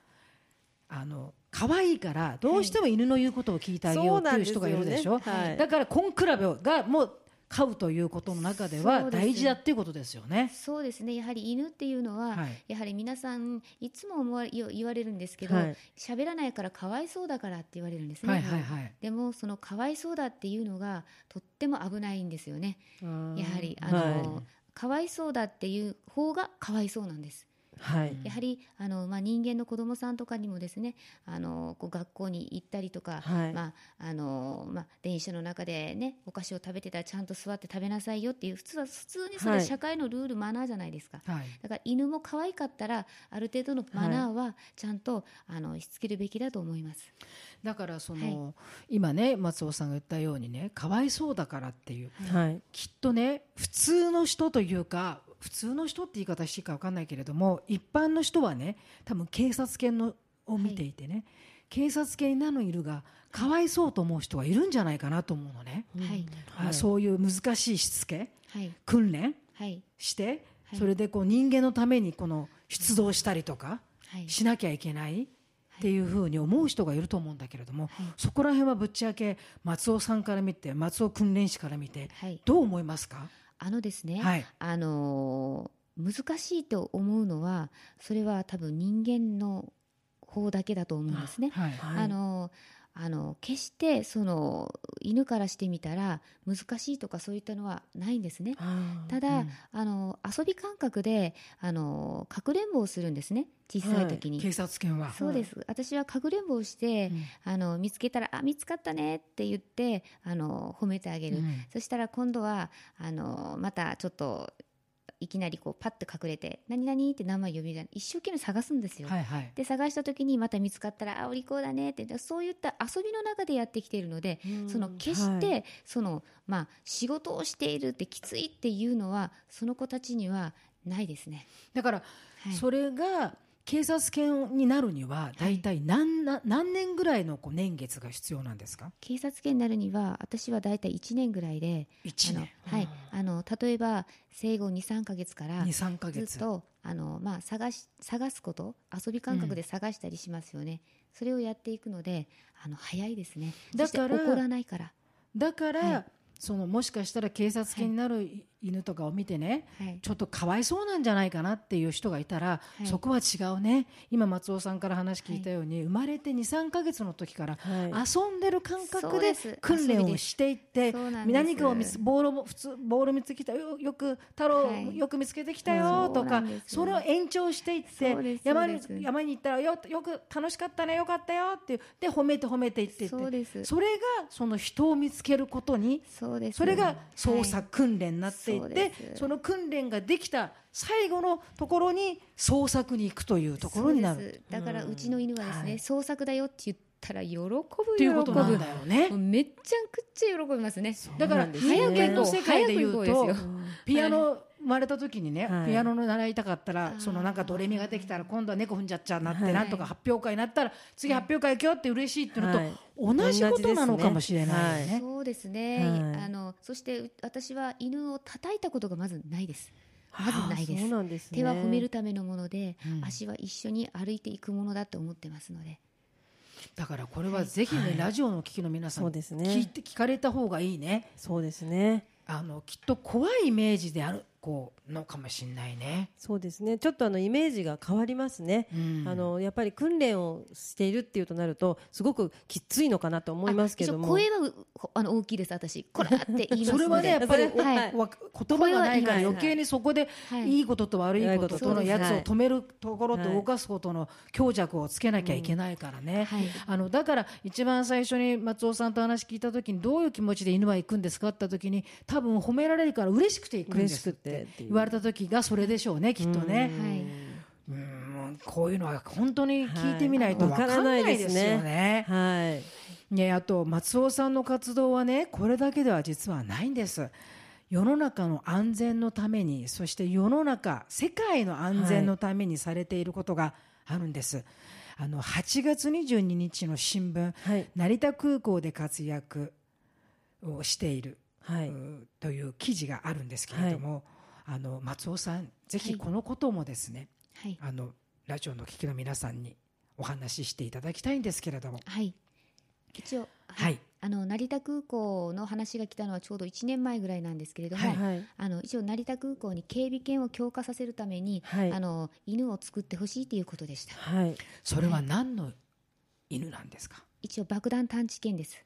あの可愛いからどうしても犬の言うことを聞いてあげようっていう人がいるでしょ、ねはい。だから根比べがもう飼うということの中では大事だっていうことですよね。そうですね。やはり犬っていうのは、はい。やはり皆さんいつも思わ言言われるんですけど、はい。喋、らないからかわいそうだからって言われるんですね。はいはいはい。でもそのかわいそうだっていうのがとっても危ないんですよね。うんやはりあの、はいかわいそうだっていう方がかわいそうなんです。はい。やはりあの、まあ、人間の子供さんとかにもですねあのこう学校に行ったりとか、はい。まああのまあ、電車の中で、ね、お菓子を食べてたらちゃんと座って食べなさいよっていう普通は普通にそれはい。社会のルール、マナーじゃないですか。はい。だから犬も可愛かったらある程度のマナーはちゃんと、あのしつけるべきだと思います。だからその、今ね松尾さんが言ったようにねかわいそうだからっていう。はい。きっとね普通の人というか普通の人って言い方していいか分かんないけれども一般の人はね多分警察犬のを見ていてね、警察犬に名のいるがかわいそうと思う人はいるんじゃないかなと思うのね、はい。あそういう難しいしつけはい。訓練はい。して、はい。それでこう人間のためにこの出動したりとかはい。しなきゃいけない。っていうふうに思う人がいると思うんだけれども、はい。そこら辺はぶっちゃけ松尾さんから見て松尾訓練士から見てはい。どう思いますか、あのですね、はい。あのー難しいと思うのはそれは多分人間の方だけだと思うんですね。はい。はい。あのあの決してその犬からしてみたら難しいとかそういったのはないんですね。ただ、うん。あの遊び感覚であのかくれんぼをするんですね。小さい時に。警察犬は。そうです。私はかくれんぼをして、うん。あの見つけたら「あ見つかったね」って言ってあの褒めてあげる、うん。そしたら今度はあのまたちょっといきなりこうパッと隠れて「何々?」って名前呼び出一生懸命探すんですよ。はいはい。で探した時にまた見つかったら「あお利口だね」ってそういった遊びの中でやってきているので、うんその決して、はいそのまあ、仕事をしているってきついっていうのはその子たちにはないですね。だから、はいそれが警察犬になるには大体何,、な何年ぐらいのこう年月が必要なんですか？警察犬になるには私はだいたい1年ぐらいであ1の年、はい、あの例えば生後23か月から23かず月。っとあの、まあ、探し探すこと遊び感覚で探したりしますよね、それをやっていくのであの早いですね。だから怒らないから、だから、はい。そのもしかしたら警察犬になる犬とかを見てね、はい。ちょっとかわいそうなんじゃないかなっていう人がいたら、はい。そこは違うね。今松尾さんから話聞いたように、生まれて23か月の時からはい。遊んでる感覚で訓練をしていって何かを見つボールも普通ボール見つけたよよく太郎、はい。よく見つけてきたよとかそれを延長していって山に山に行ったらよよく楽しかったねよかったよってで褒めて褒めていってそれがその人を見つけることにそれが捜はい。査訓練になっていそうって、その訓練ができた最後のところに捜索に行くというところになる。だからうちの犬はですね、はい創作だよって言ったら喜ぶ喜ぶだよね。めっちゃくちゃ喜びますね。だからそうなんですね。人間の世界で言うとピアノ生まれた時にね、はい。ピアノの習いたかったらー。そのなんかドレミができたら今度は猫踏んじゃっちゃうなって、はい。なんとか発表会になったら次発表会行くよって嬉しいっていうのと、はい。同じことなのかもしれないよね。そうですね、はい。あのそしてう私は犬を叩いたことがまずないです。まずないです。そうなんですね。手は褒めるためのもので、うん。足は一緒に歩いていくものだと思ってますので。だからこれはぜひね、はい。ラジオの聞きの皆さんそうですね。聞いて聞かれた方がいいね。そうですね。あのきっと怖いイメージであるこうのかもしれないね。そうですね。ちょっとあのイメージが変わりますね、うん。あのやっぱり訓練をしているっていうとなるとすごくきついのかなと思いますけども。声はうあの大きいです。私こらって言いますので。それはねやっぱり、おはい。わ言葉がないから余計にそこではい。い。いことと悪いこととのやつを止めるところとはい。動かすことの強弱をつけなきゃいけないからね、はい。あのだから一番最初に松尾さんと話聞いた時にどういう気持ちで犬は行くんですかって言った時に多分褒められるから嬉しくて行くんです。っ嬉しくてて言われた時がそれでしょうねきっとね。はい。うんこういうのは本当に聞いてみないとはい。わかんないですよね。はい。ね、あと松尾さんの活動はねこれだけでは実はないんです。世の中の安全のためにそして世の中世界の安全のためにされていることがあるんです、あの8月22日の新聞はい。成田空港で活躍をしている、はい。うという記事があるんですけれども、あの松尾さんぜひこのこともですね、はい。あのラジオの聞きの皆さんにお話ししていただきたいんですけれども。はい。一応はい。あの成田空港の話が来たのはちょうど1年前ぐらいなんですけれども、はい。はい。あの一応成田空港に警備犬を強化させるために、はい。あの犬を作ってほしいということでした。はい。それは何の犬なんですか、一応爆弾探知犬です。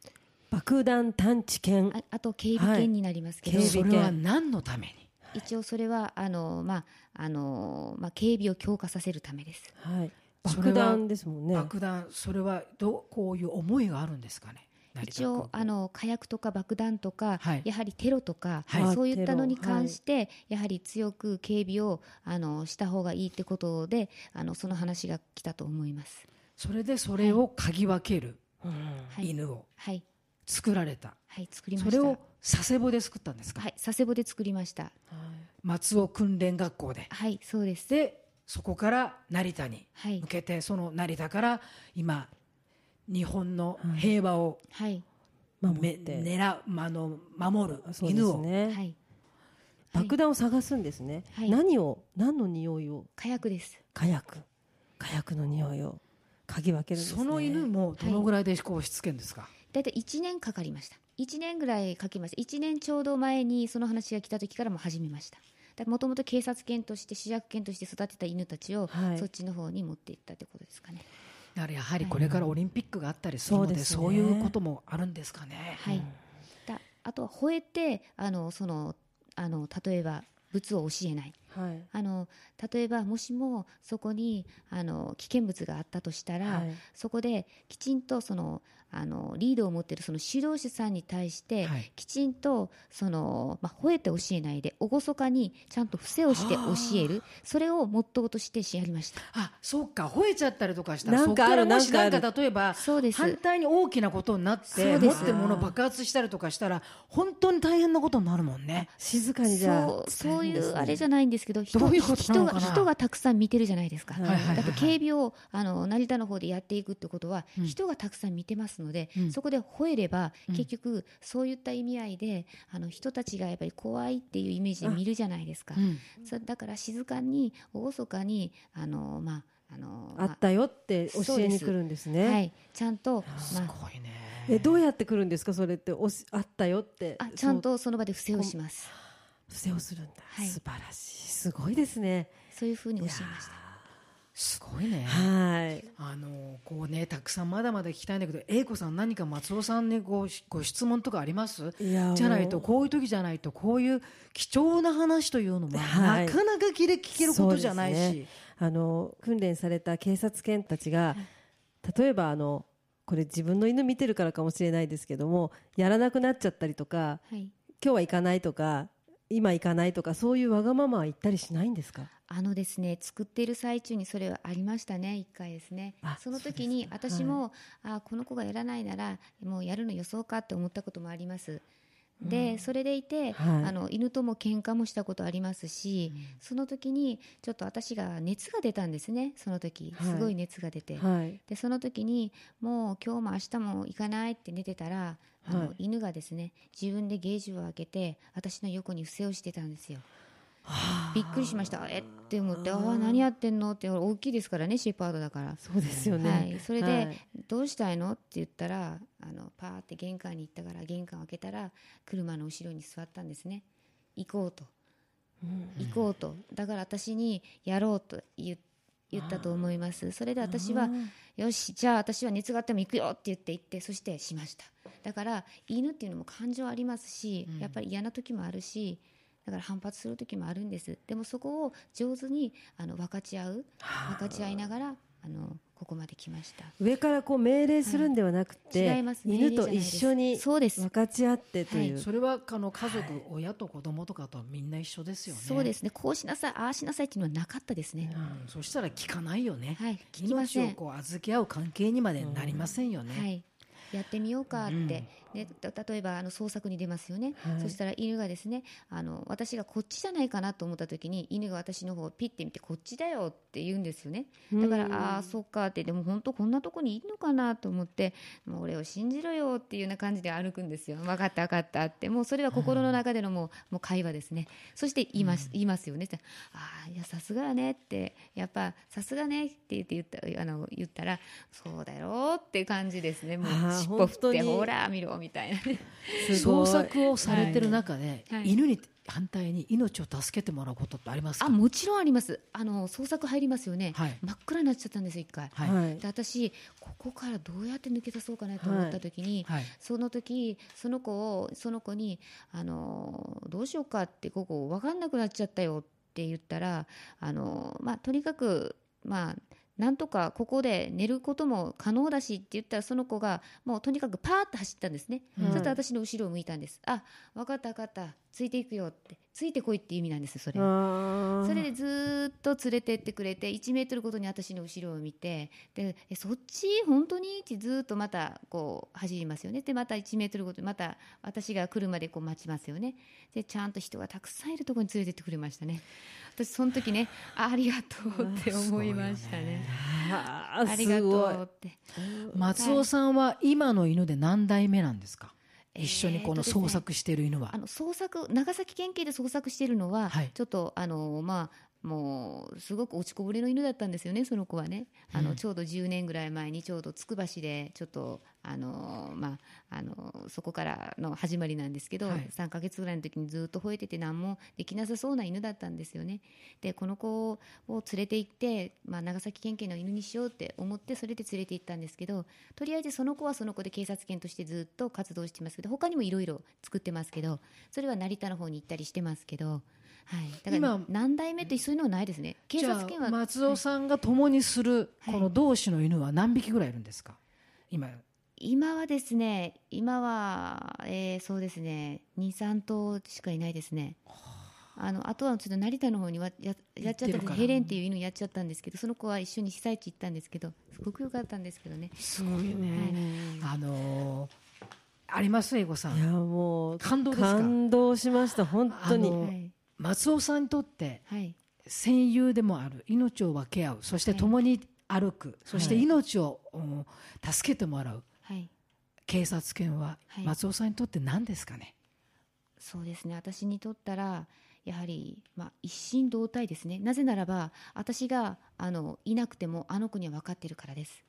爆弾探知犬。ああと警備犬になりますけど、警備犬。それは何のために？一応それはあの、まああのまあ、警備を強化させるためです。はい。爆弾。ですもんね。爆弾それはどうこういう思いがあるんですかね？一応あの火薬とか爆弾とか、はい。やはりテロとか、はい。そういったのに関して、やはり強く警備をあのした方がいいってことであのその話が来たと思います。それでそれを嗅ぎ分けるうん。はい、犬をはい。作られた、はい、作りました。それを佐世保で作ったんですか、はい佐世保で作りました。松尾訓練学校で。はいそうです。でそこから成田にはい。向けて、その成田から今日本の平和をはい。め、守って、狙う、まの守るそうで犬を、すね、はい。爆弾を探すんですね、はい。何を何の匂いを？火薬です。火薬。火薬の匂いを嗅ぎ分けるんですね。その犬もどのぐらいでこうしつけるんですか、大体1年かかりました1年ぐらいかけました1年ちょうど前にその話が来た時からもう始めました。もともと警察犬として主役犬として育てた犬たちを、はい。そっちの方に持っていったってことですかね。だからやはりこれからオリンピックがあったりするので,、そうですね。そういうこともあるんですかね。はい、だあとは吠えてあのそのあの例えば物を教えないはい。あの例えばもしもそこにあの危険物があったとしたら、はい。そこできちんとそのあのリードを持っているその指導者さんに対して、はい。きちんとその、まあ、吠えて教えないで厳かにちゃんと伏せをして教える。それをモットーとしてやりました。あそうか。吠えちゃったりとかしたらなんかあるそこかなんなんか例えばそうです。反対に大きなことになって持ってるもの爆発したりとかしたら本当に大変なことになるもんね。静かにじゃあそうそういうあれじゃないんですけど人どういうことなのかな？人が人がたくさん見てるじゃないですか、だって警備をあの成田の方でやっていくってことは、うん。人がたくさん見てますので、うん。そこで吠えれば、うん。結局そういった意味合いであの人たちがやっぱり怖いっていうイメージで見るじゃないですか、うん。そうだから静かに厳かにあのまああのあったよって教えに来るんですね。はい、ちゃんと、すまごいね。えどうやって来るんですか？それっておしあったよって。あ、あちゃんとその場で不正をします不正をするんだ、はい。素晴らしい。すごいですね。そういうふうに教えました。すごいね。はい。あのこうねたくさんまだまだ聞きたいんだけど英子さん何か松尾さんにごご質問とかあります？いやじゃないとこういう時じゃないとこういう貴重な話というのは、はい。なかなか聞け聞けることじゃないし、ね。あの訓練された警察犬たちが、例えばあのこれ自分の犬見てるからかもしれないですけどもやらなくなっちゃったりとかはい。今日は行かないとか今行かないとかそういうわがままは言ったりしないんですか？あのですね作っている最中にそれはありましたね一回ですね。あその時に私も、あこの子がやらないならもうやるの予想かって思ったこともありますで、それでいて、はい。あの犬とも喧嘩もしたことありますし、その時にちょっと私が熱が出たんですねその時。はい。すごい熱が出て、はい。でその時にもう今日も明日も行かないって寝てたらあの、はい犬がですね自分でゲージを開けて私の横に伏せをしてたんですよびっくりしました。えって思ってああ何やってんの？って大きいですからねシェパードだから。そうですよね、はい、それで、はい。どうしたいの？って言ったらあのパーって玄関に行ったから玄関を開けたら車の後ろに座ったんですね。行こうと、行こうと。だから私にやろうと言言ったと思います。それで私はよしじゃあ私は熱があっても行くよって言って行ってそしてしました。だから犬っていうのも感情ありますし、やっぱり嫌な時もあるしだから反発する時もあるんです。でもそこを上手にあの分かち合う分かち合いながらあのここまで来ました。上からこう命令するんではなくて、はい。違います。犬と一緒にそうです。分かち合ってという、それはあの家族、親と子供とかとみんな一緒ですよね。そうですね。こうしなさいああしなさいっていうのはなかったですね、うん。そしたら聞かないよね。はい。聞きません。命をこう預け合う関係にまでなりませんよね。はい、やってみようかって、うん。ね、た例えばあの捜索に出ますよね、はい。そしたら犬がですねあの私がこっちじゃないかなと思った時に犬が私の方をピッて見てこっちだよって言うんですよね。だからああーそっかって。でも本当こんなとこにいるのかなと思ってもう俺を信じろよっていうような感じで歩くんですよ。分かった分かったって。もうそれは心の中でのもうもう会話ですね。そして言います,、言いますよね。ああいやさすがやねって。やっぱさすがねって言って言ったあの言ったらそうだよっていう感じですね。もう尻尾振ってほら見ろみたいなね。すごい。捜索をされてる中で、はい。犬に反対に命を助けてもらうことってありますか？あもちろんあります。あの捜索入りますよね、はい。真っ暗になっちゃったんですよ一回、はい。はいで私ここからどうやって抜け出そうかなと思った時に、はい。その時その子をその子にあのどうしようかってここ分かんなくなっちゃったよって言ったらあの、まあ、とにかくまあなんとかここで寝ることも可能だしって言ったらその子がもうとにかくパーッと走ったんですね、はいそして私の後ろを向いたんです。あ分かった分かったついていくよってついてこいって意味なんですそれ。それでずーっと連れてってくれて1メートルごとに私の後ろを見てでえそっち本当にってずーっとまたこう走りますよね。でまた1メートルごとにまた私が来るまでこう待ちますよね。でちゃんと人がたくさんいるところに連れてってくれましたね。私その時ねあありがとうって思いましたね。あーありがとうって。松尾さんは今の犬で何代目なんですか、えー一緒にこの捜索している犬は、あの捜索長崎県警で捜索しているのは、はい。ちょっとあのまあもうすごく落ちこぼれの犬だったんですよね、その子はね、あのちょうど10年ぐらい前に、ちょうどつくば市で、ちょっとあの、まあ、あのそこからの始まりなんですけど、はい3ヶ月ぐらいの時にずっと吠えてて、何もできなさそうな犬だったんですよね。で、この子を連れて行って、まあ、長崎県警の犬にしようって思って、それで連れて行ったんですけど、とりあえずその子はその子で警察犬としてずっと活動してますけど、他にもいろいろ作ってますけど、それは成田の方に行ったりしてますけど。はい、だから今何代目ってそういうのはないですね。警察犬は。あ松尾さんが共にするはい。この同種の犬は何匹ぐらいいるんですか？今。今はですね、今は、えーそうですね、2、3頭しかいないですね。あのあとはちょっと成田の方にはややっちゃったヘレンっていう犬やっちゃったんですけどその子は一緒に被災地行ったんですけどすごく良かったんですけどね。すごいね、あのーあります？英語さん。いやもう感動ですか？感動しました本当に松尾さんにとってはい、戦友でもある命を分け合うそして共に歩く、そして命を、うん助けてもらうはい、警察犬ははい。松尾さんにとって何ですかね、そうですね。私にとったらやはり、まあ、一心同体ですね。なぜならば私があのいなくてもあの子には分かってるからです。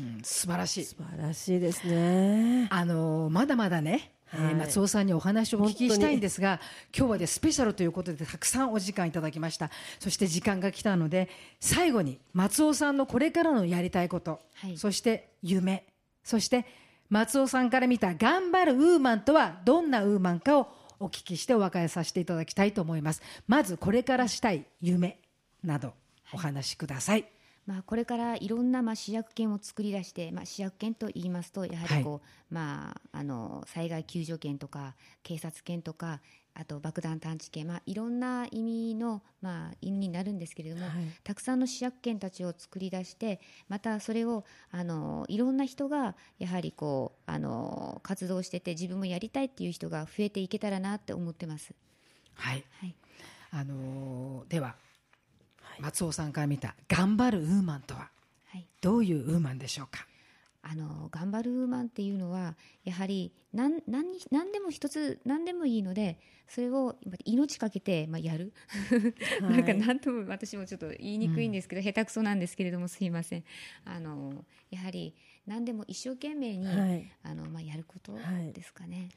うん素晴らしい。素晴らしいですね。あのーまだまだね、えーはい。松尾さんにお話をお聞きしたいんですが今日はでスペシャルということでたくさんお時間いただきました。そして時間が来たので最後に松尾さんのこれからのやりたいこと、はい。そして夢そして松尾さんから見た頑張るウーマンとはどんなウーマンかをお聞きしてお別れさせていただきたいと思います。まずこれからしたい夢などお話しください、まあ、これからいろんなまあ試薬犬を作り出して、まあ、試薬犬と言いますとやはりこう、まあ、あの災害救助犬とか警察犬とかあと爆弾探知犬、まあ、いろんな意味の、まあ、犬になるんですけれども、はい。たくさんの試薬犬たちを作り出してまたそれをあのいろんな人がやはりこうあの活動してて自分もやりたいっていう人が増えていけたらなって思ってます。はい。はい。あのーでは、松尾さんから見た頑張るウーマンとははい。どういうウーマンでしょうか？あの頑張るウーマンっていうのはやはり何何に何でも一つ何でもいいのでそれを命かけて、まあ、やる、はい。なんか何とも私もちょっと言いにくいんですけど、下手くそなんですけれどもすいません。あのやはり何でも一生懸命に、はい。あのまあ、やることはい。ですかね。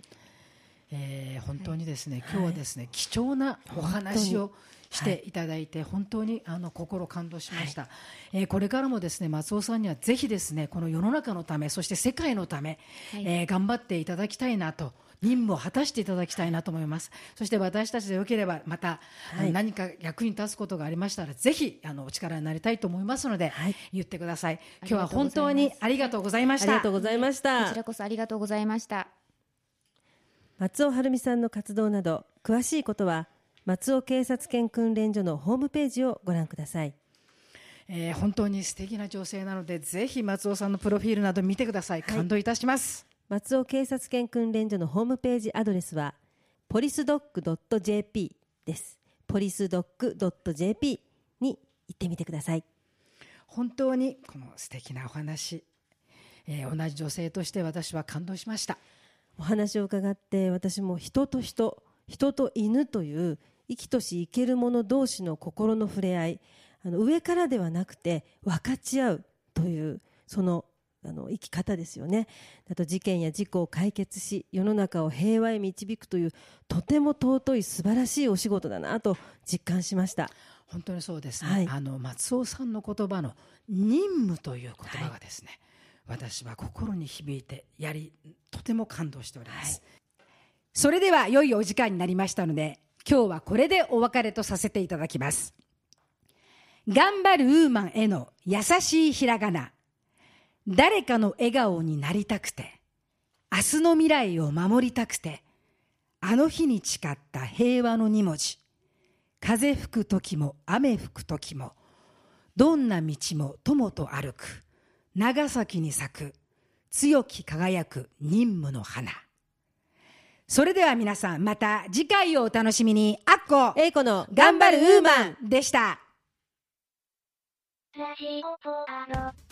えー本当にですね、今日はですね、貴重なお話をしていただいて、本当にあの心感動しました、えーこれからもですね松尾さんにはぜひですねこの世の中のためそして世界のため、はい。えー頑張っていただきたいなと任務を果たしていただきたいなと思います。そして私たちでよければまた、あのはい。何か役に立つことがありましたらぜひあのお力になりたいと思いますので、はい。言ってください。あ今日は本当にありがとうございました。ありがとうございましこたちらこそありがとうございました。松尾晴美さんの活動など詳しいことは松尾警察犬訓練所のホームページをご覧ください。えー本当に素敵な女性なのでぜひ松尾さんのプロフィールなど見てください。感動いたします、松尾警察犬訓練所のホームページアドレスはポリスドッグ .jp です。ポリスドッグ .jp に行ってみてください。本当にこの素敵なお話、えー同じ女性として私は感動しましたお話を伺って私も人と人人と犬という生きとし生ける者同士の心の触れ合いあの上からではなくて分かち合うというそのあの生き方ですよね。あと事件や事故を解決し世の中を平和へ導くというとても尊い素晴らしいお仕事だなと実感しました。本当にそうですね、はい。あの松尾さんの言葉の任務という言葉がですね、私は心に響いてやりとても感動しております、それでは良いお時間になりましたので今日はこれでお別れとさせていただきます。頑張るウーマンへの優しいひらがな。誰かの笑顔になりたくて明日の未来を守りたくてあの日に誓った平和の二文字。風吹く時も雨吹く時もどんな道も友と歩く。長崎に咲く強き輝く任務の花それでは皆さんまた次回をお楽しみにあっこ英子の頑張るウーマンでしたラジオポアロ。